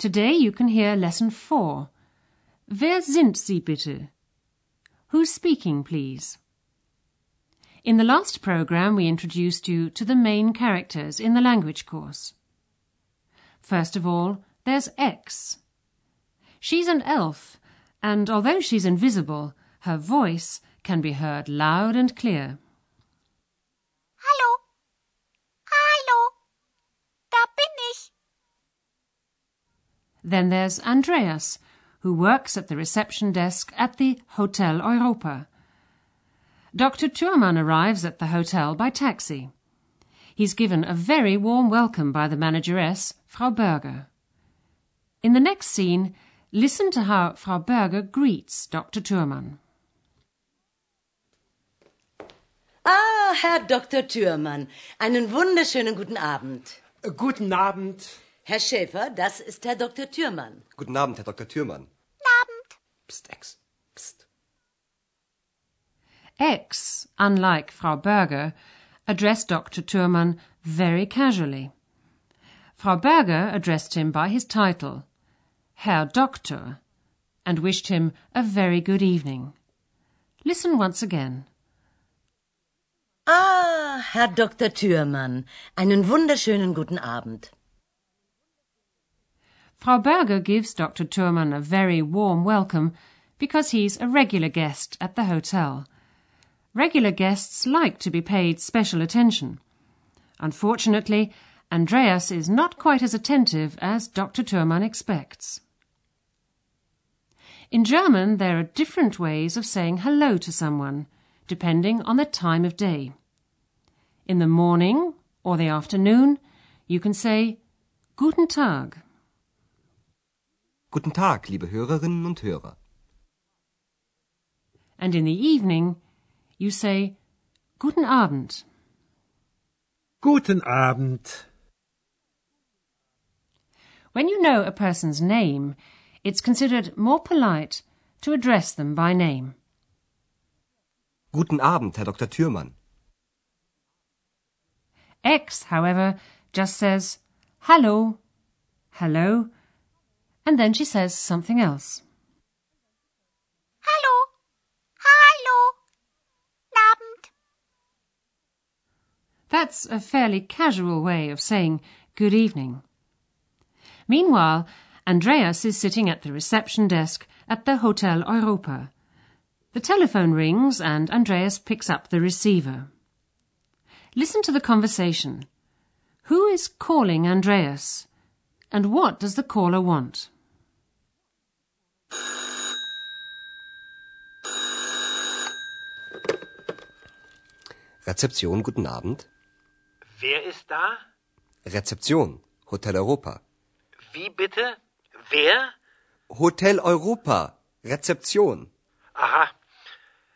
Today you can hear lesson 4. Wer sind Sie bitte? Who's speaking, please? In the last program we introduced you to the main characters in the language course. First of all, there's X. She's an elf, and although she's invisible, her voice can be heard loud and clear. Hallo. Hallo. Da bin ich. Then there's Andreas, who works at the reception desk at the Hotel Europa. Dr. Thürmann arrives at the hotel by taxi. He's given a very warm welcome by the manageress, Frau Berger. In the next scene, listen to how Frau Berger greets Dr. Thürmann. Ah, Herr Dr. Thürmann, einen wunderschönen guten Abend. Guten Abend. Herr Schäfer, das ist Herr Dr. Thürmann. Guten Abend, Herr Dr. Thürmann. Abend. Psst, Ex. Psst. X, unlike Frau Berger, addressed Dr. Thurman very casually. Frau Berger addressed him by his title, Herr Doktor, and wished him a very good evening. Listen once again. Ah, Herr Dr. Thürmann, einen wunderschönen guten Abend. Frau Berger gives Dr. Thürmann a very warm welcome because he's a regular guest at the hotel. Regular guests like to be paid special attention. Unfortunately, Andreas is not quite as attentive as Dr. Thürmann expects. In German, there are different ways of saying hello to someone, depending on the time of day. In the morning or the afternoon, you can say Guten Tag. Guten Tag, liebe Hörerinnen und Hörer. And in the evening, you say Guten Abend. Guten Abend. When you know a person's name, it's considered more polite to address them by name. Guten Abend, Herr Dr. Thürmann. X, however, just says hello, hello, and then she says something else. Hallo. Hallo. Abend. That's a fairly casual way of saying good evening. Meanwhile, Andreas is sitting at the reception desk at the Hotel Europa. The telephone rings and Andreas picks up the receiver. Listen to the conversation. Who is calling Andreas? And what does the caller want? Rezeption, guten Abend. Wer ist da? Rezeption, Hotel Europa. Wie bitte? Wer? Hotel Europa, Rezeption. Aha.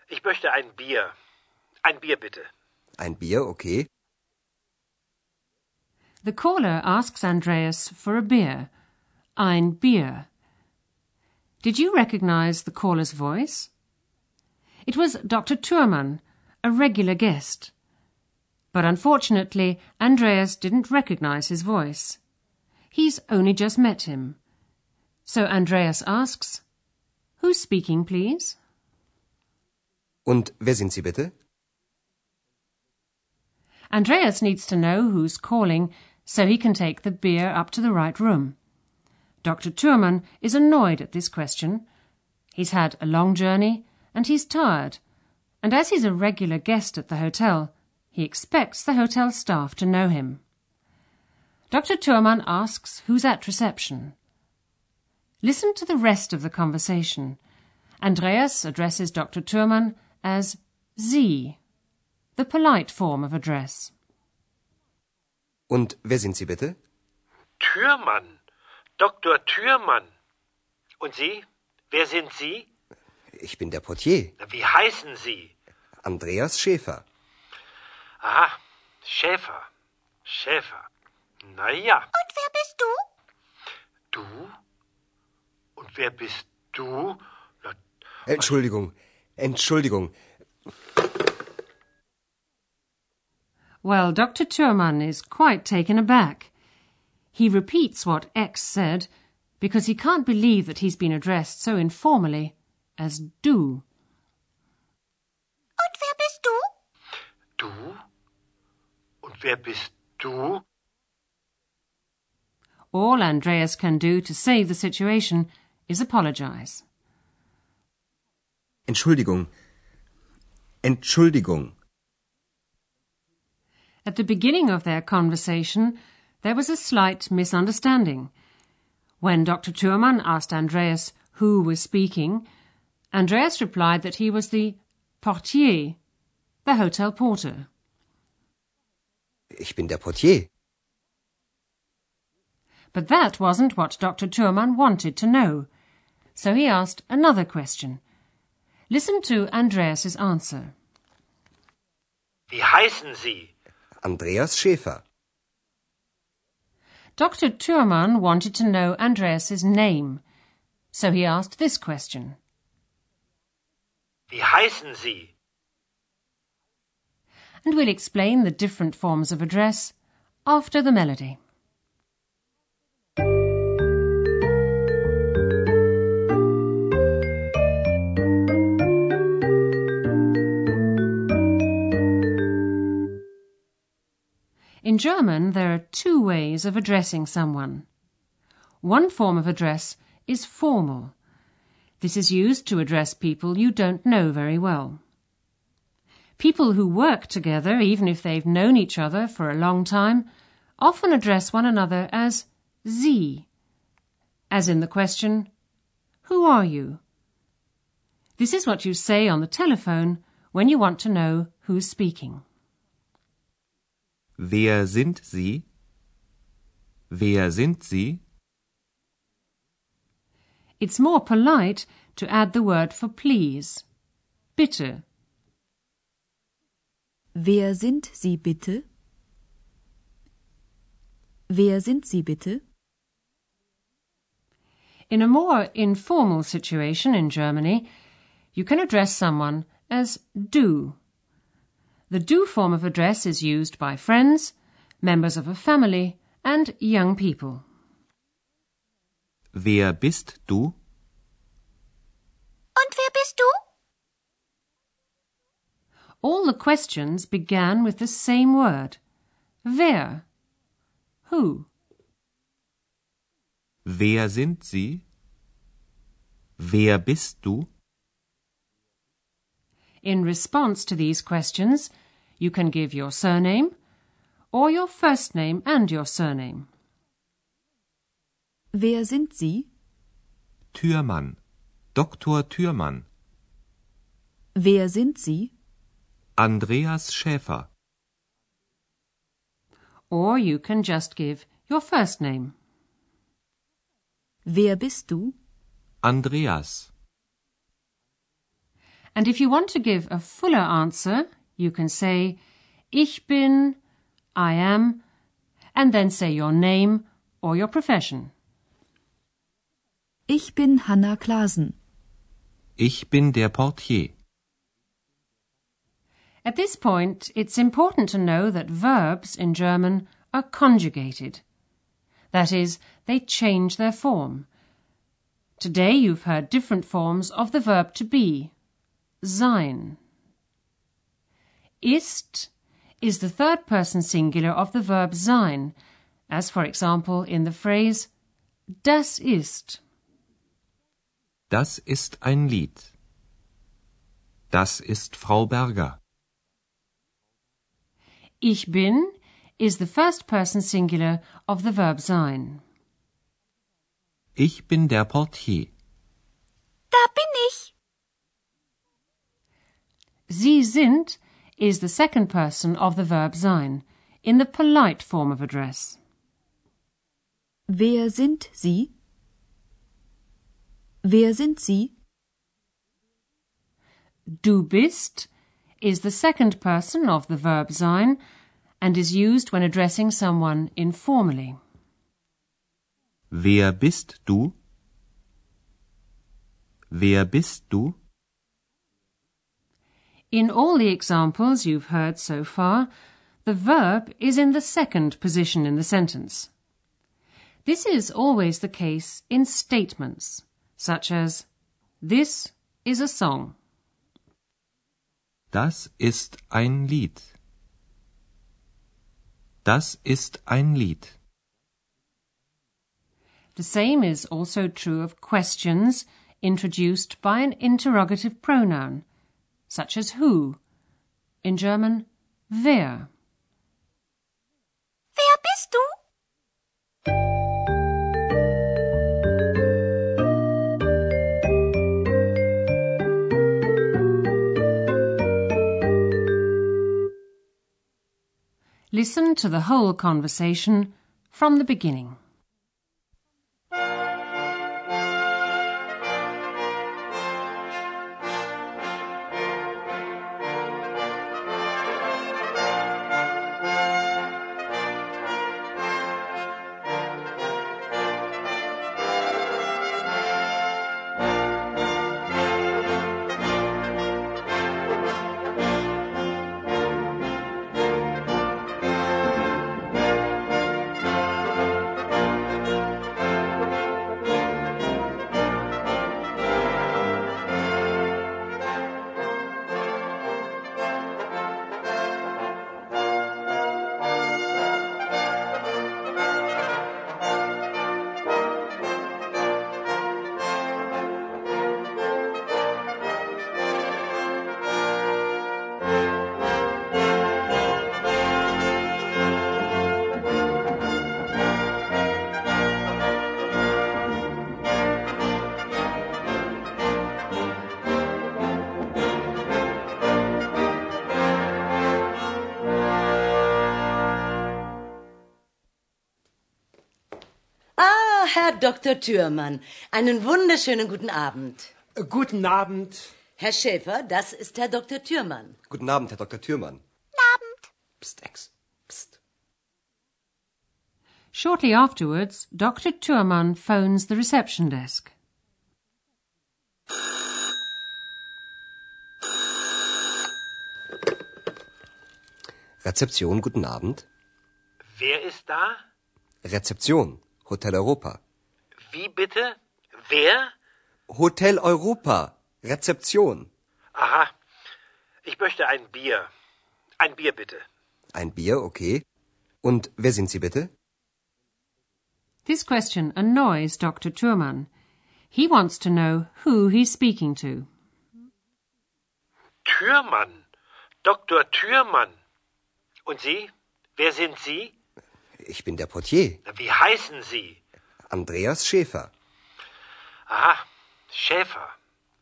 Ich möchte ein Bier. Ein Bier bitte. Ein Bier, okay. The caller asks Andreas for a beer. Ein Bier. Did you recognize the caller's voice? It was Dr. Thürmann, a regular guest. But unfortunately, Andreas didn't recognize his voice. He's only just met him. So Andreas asks, Who's speaking, please? Und wer sind Sie bitte? Andreas needs to know who's calling so he can take the beer up to the right room. Dr. Thürmann is annoyed at this question. He's had a long journey and he's tired. And as he's a regular guest at the hotel, he expects the hotel staff to know him. Dr. Thürmann asks who's at reception. Listen to the rest of the conversation. Andreas addresses Dr. Thürmann as Sie, the polite form of address. Und wer sind Sie bitte? Thürmann. Dr. Thürmann. Und Sie? Wer sind Sie? Ich bin der Portier. Wie heißen Sie? Andreas Schäfer. Aha, Schäfer. Schäfer. Na ja. Und wer bist du? Du? Und wer bist du? Na, Entschuldigung. Entschuldigung. Well, Dr. Thürmann is quite taken aback. He repeats what X said because he can't believe that he's been addressed so informally as du. Und wer bist du? du? Und wer bist du? All Andreas can do to save the situation is apologize. Entschuldigung. Entschuldigung. At the beginning of their conversation, there was a slight misunderstanding. When Dr. Thürmann asked Andreas who was speaking, Andreas replied that he was the portier, the hotel porter. Ich bin der Portier. But that wasn't what Dr. Thürmann wanted to know. So he asked another question. Listen to Andreas's answer. Wie heißen Sie? Andreas Schäfer. Dr. Thürmann wanted to know Andreas's name. So he asked this question. Wie heißen Sie? And we'll explain the different forms of address after the melody. In German, there are two ways of addressing someone. One form of address is formal. This is used to address people you don't know very well. People who work together, even if they've known each other for a long time, often address one another as Sie, as in the question, Who are you? This is what you say on the telephone when you want to know who's speaking. Wer sind Sie? Wer sind Sie? It's more polite to add the word for please. Bitte. Wer sind Sie bitte? Wer sind Sie bitte? In a more informal situation in Germany, you can address someone as du. The du form of address is used by friends, members of a family, and young people. Wer bist du? Und wer bist du? All the questions began with the same word. Wer? Who? Wer sind Sie? Wer bist du? In response to these questions, you can give your surname or your first name and your surname. Wer sind Sie? Thürmann. Dr. Thürmann. Wer sind Sie? Andreas Schäfer. Or you can just give your first name. Wer bist du? Andreas. And if you want to give a fuller answer, you can say Ich bin, I am, and then say your name or your profession. Ich bin Hanna Klasen. Ich bin der Portier. At this point, it's important to know that verbs in German are conjugated. That is, they change their form. Today you've heard different forms of the verb to be. Sein. Ist is the third person singular of the verb sein, as for example in the phrase Das ist. Das ist ein Lied. Das ist Frau Berger. Ich bin is the first person singular of the verb sein. Ich bin der Portier. Da bin ich. Sie sind is the second person of the verb sein, in the polite form of address. Wer sind Sie? Wer sind Sie? Du bist is the second person of the verb sein and is used when addressing someone informally. Wer bist du? Wer bist du? In all the examples you've heard so far, the verb is in the second position in the sentence. This is always the case in statements, such as This is a song. Das ist ein Lied. Das ist ein Lied. The same is also true of questions introduced by an interrogative pronoun, such as who. In German, wer. Wer bist du? Listen to the whole conversation from the beginning. Herr Dr. Thürmann, einen wunderschönen guten Abend. Guten Abend. Herr Schäfer, das ist Herr Dr. Thürmann. Guten Abend, Herr Dr. Thürmann. Abend. Psst, Ex. Psst. Shortly afterwards, Dr. Thurman phones the reception desk. Rezeption, guten Abend. Wer ist da? Rezeption, Hotel Europa. Bitte? Wer? Hotel Europa, Rezeption. Aha. Ich möchte ein Bier. Ein Bier bitte. Ein Bier, okay. Und wer sind Sie bitte? This question annoys Dr. Thurman. He wants to know who he's speaking to. Türmann. Dr. Türmann. Und Sie? Wer sind Sie? Ich bin der Portier, Wie heißen Sie? Andreas Schäfer. Aha. Schäfer.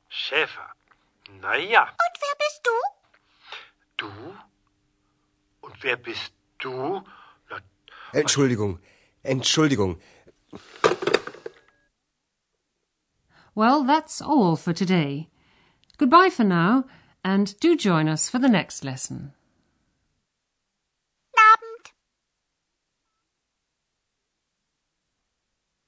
Schäfer. Na ja. Und wer bist du? Du? Und wer bist du? Na, äh, Entschuldigung, Entschuldigung. Well, that's all for today. Goodbye for now, and do join us for the next lesson. Abend.